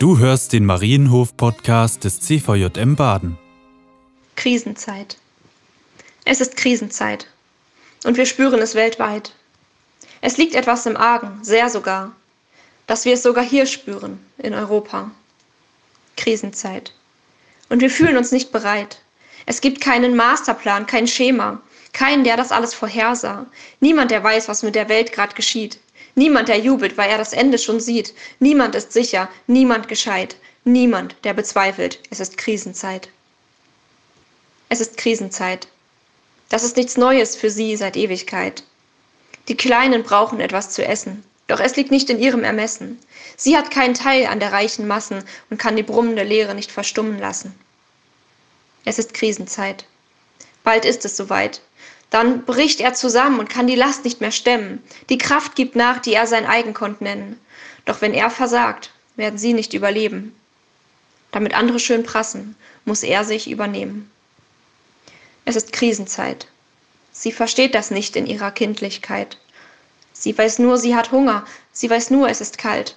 Du hörst den Marienhof-Podcast des CVJM Baden. Krisenzeit. Es ist Krisenzeit. Und wir spüren es weltweit. Es liegt etwas im Argen, sehr sogar, dass wir es sogar hier spüren, in Europa. Krisenzeit. Und wir fühlen uns nicht bereit. Es gibt keinen Masterplan, kein Schema, keinen, der das alles vorhersah. Niemand, der weiß, was mit der Welt gerade geschieht. Niemand, der jubelt, weil er das Ende schon sieht. Niemand ist sicher, niemand gescheit. Niemand, der bezweifelt, es ist Krisenzeit. Es ist Krisenzeit. Das ist nichts Neues für sie seit Ewigkeit. Die Kleinen brauchen etwas zu essen, doch es liegt nicht in ihrem Ermessen. Sie hat keinen Teil an der reichen Massen und kann die brummende Leere nicht verstummen lassen. Es ist Krisenzeit. Bald ist es soweit. Dann bricht er zusammen und kann die Last nicht mehr stemmen. Die Kraft gibt nach, die er sein eigen konnte nennen. Doch wenn er versagt, werden sie nicht überleben. Damit andere schön prassen, muss er sich übernehmen. Es ist Krisenzeit. Sie versteht das nicht in ihrer Kindlichkeit. Sie weiß nur, sie hat Hunger. Sie weiß nur, es ist kalt.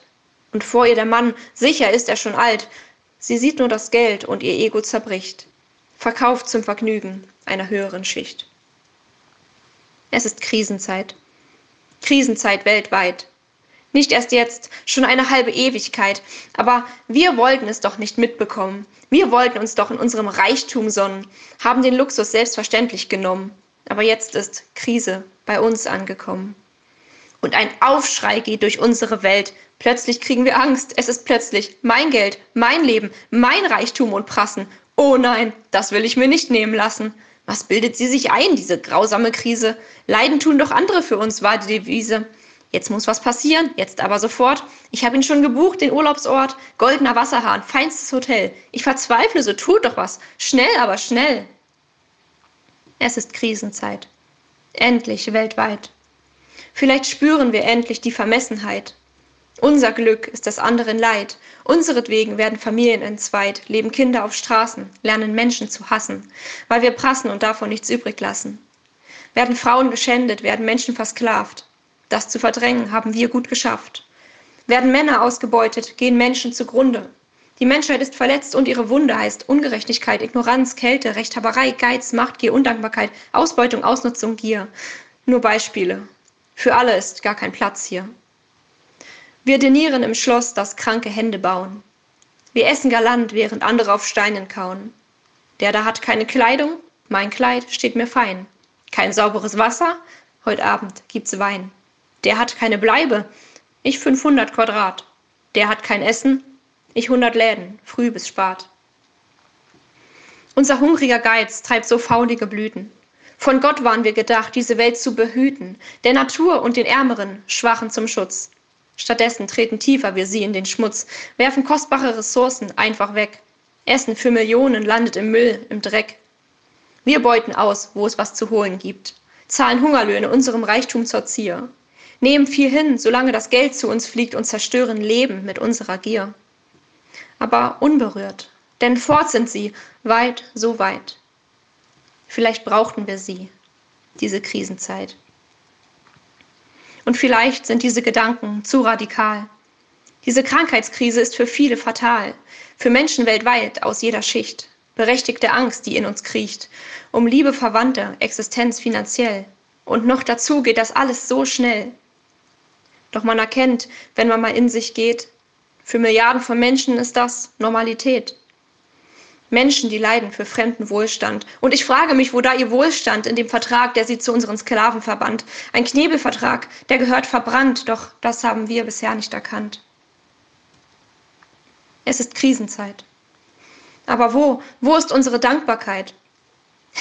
Und vor ihr der Mann, sicher ist er schon alt. Sie sieht nur das Geld und ihr Ego zerbricht. Verkauft zum Vergnügen einer höheren Schicht. Es ist Krisenzeit. Krisenzeit weltweit. Nicht erst jetzt, schon eine halbe Ewigkeit. Aber wir wollten es doch nicht mitbekommen. Wir wollten uns doch in unserem Reichtum sonnen, haben den Luxus selbstverständlich genommen. Aber jetzt ist Krise bei uns angekommen. Und ein Aufschrei geht durch unsere Welt. Plötzlich kriegen wir Angst. Es ist plötzlich mein Geld, mein Leben, mein Reichtum und Prassen. Oh nein, das will ich mir nicht nehmen lassen. Was bildet sie sich ein, diese grausame Krise? Leiden tun doch andere für uns, war die Devise. Jetzt muss was passieren, jetzt aber sofort. Ich habe ihn schon gebucht, den Urlaubsort. Goldener Wasserhahn, feinstes Hotel. Ich verzweifle, so tut doch was. Schnell, aber schnell. Es ist Krisenzeit. Endlich weltweit. Vielleicht spüren wir endlich die Vermessenheit. Unser Glück ist des anderen Leid. Unseretwegen werden Familien entzweit, leben Kinder auf Straßen, lernen Menschen zu hassen, weil wir prassen und davon nichts übrig lassen. Werden Frauen geschändet, werden Menschen versklavt. Das zu verdrängen haben wir gut geschafft. Werden Männer ausgebeutet, gehen Menschen zugrunde. Die Menschheit ist verletzt und ihre Wunde heißt Ungerechtigkeit, Ignoranz, Kälte, Rechthaberei, Geiz, Machtgier, Undankbarkeit, Ausbeutung, Ausnutzung, Gier. Nur Beispiele. Für alle ist gar kein Platz hier. Wir denieren im Schloss, das kranke Hände bauen. Wir essen galant, während andere auf Steinen kauen. Der da hat keine Kleidung, mein Kleid steht mir fein. Kein sauberes Wasser, heute Abend gibt's Wein. Der hat keine Bleibe, ich 500 Quadrat. Der hat kein Essen, ich 100 Läden, früh bis spät. Unser hungriger Geiz treibt so faulige Blüten. Von Gott waren wir gedacht, diese Welt zu behüten, der Natur und den Ärmeren, Schwachen zum Schutz. Stattdessen treten tiefer wir sie in den Schmutz, werfen kostbare Ressourcen einfach weg. Essen für Millionen landet im Müll, im Dreck. Wir beuten aus, wo es was zu holen gibt, zahlen Hungerlöhne unserem Reichtum zur Zier, nehmen viel hin, solange das Geld zu uns fliegt und zerstören Leben mit unserer Gier. Aber unberührt, denn fort sind sie, weit, so weit. Vielleicht brauchten wir sie, diese Krisenzeit. Und vielleicht sind diese Gedanken zu radikal. Diese Krankheitskrise ist für viele fatal, für Menschen weltweit aus jeder Schicht. Berechtigte Angst, die in uns kriecht, um Liebe, Verwandte, Existenz finanziell. Und noch dazu geht das alles so schnell. Doch man erkennt, wenn man mal in sich geht, für Milliarden von Menschen ist das Normalität. Menschen, die leiden für fremden Wohlstand. Und ich frage mich, wo da ihr Wohlstand in dem Vertrag, der sie zu unseren Sklaven verband. Ein Knebelvertrag, der gehört verbrannt, doch das haben wir bisher nicht erkannt. Es ist Krisenzeit. Aber wo, wo ist unsere Dankbarkeit?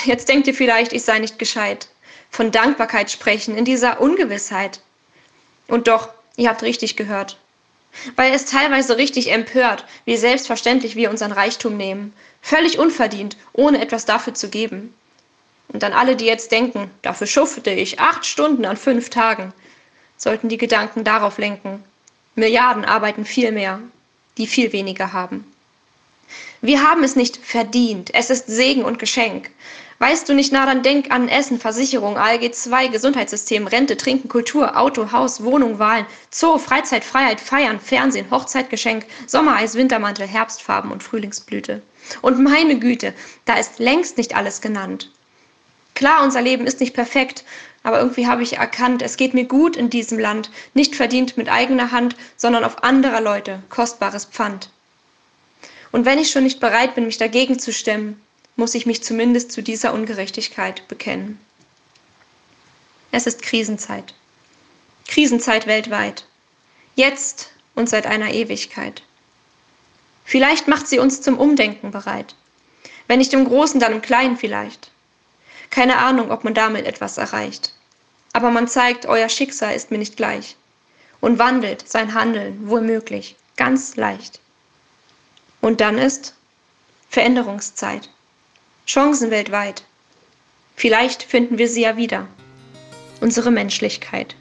Jetzt denkt ihr vielleicht, ich sei nicht gescheit. Von Dankbarkeit sprechen in dieser Ungewissheit. Und doch, ihr habt richtig gehört. Weil es teilweise richtig empört, wie selbstverständlich wir unseren Reichtum nehmen, Völlig unverdient, ohne etwas dafür zu geben. Und an alle, die jetzt denken, dafür schufte ich acht Stunden an fünf Tagen, sollten die Gedanken darauf lenken. Milliarden arbeiten viel mehr, die viel weniger haben. Wir haben es nicht verdient, es ist Segen und Geschenk, Weißt du nicht, na dann denk an Essen, Versicherung, ALG 2, Gesundheitssystem, Rente, Trinken, Kultur, Auto, Haus, Wohnung, Wahlen, Zoo, Freizeit, Freiheit, Feiern, Fernsehen, Hochzeitgeschenk, Sommereis, Wintermantel, Herbstfarben und Frühlingsblüte. Und meine Güte, da ist längst nicht alles genannt. Klar, unser Leben ist nicht perfekt, aber irgendwie habe ich erkannt, es geht mir gut in diesem Land, nicht verdient mit eigener Hand, sondern auf anderer Leute kostbares Pfand. Und wenn ich schon nicht bereit bin, mich dagegen zu stemmen, muss ich mich zumindest zu dieser Ungerechtigkeit bekennen. Es ist Krisenzeit. Krisenzeit weltweit. Jetzt und seit einer Ewigkeit. Vielleicht macht sie uns zum Umdenken bereit. Wenn nicht im Großen, dann im Kleinen vielleicht. Keine Ahnung, ob man damit etwas erreicht. Aber man zeigt, euer Schicksal ist mir nicht gleich und wandelt sein Handeln wohlmöglich ganz leicht. Und dann ist Veränderungszeit. Chancen weltweit. Vielleicht finden wir sie ja wieder. Unsere Menschlichkeit.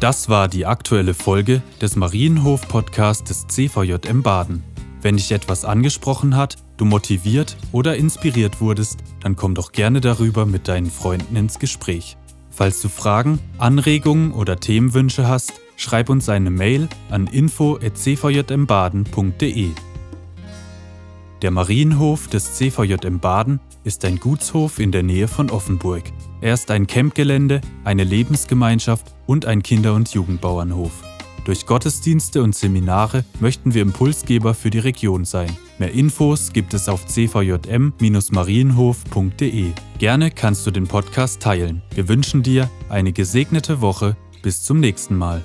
Das war die aktuelle Folge des Marienhof-Podcasts des CVJM Baden. Wenn dich etwas angesprochen hat, du motiviert oder inspiriert wurdest, dann komm doch gerne darüber mit deinen Freunden ins Gespräch. Falls du Fragen, Anregungen oder Themenwünsche hast, schreib uns eine Mail an info@cvjmbaden.de. Der Marienhof des CVJM Baden ist ein Gutshof in der Nähe von Offenburg. Er ist ein Campgelände, eine Lebensgemeinschaft und ein Kinder- und Jugendbauernhof. Durch Gottesdienste und Seminare möchten wir Impulsgeber für die Region sein. Mehr Infos gibt es auf cvjm-marienhof.de. Gerne kannst du den Podcast teilen. Wir wünschen dir eine gesegnete Woche. Bis zum nächsten Mal.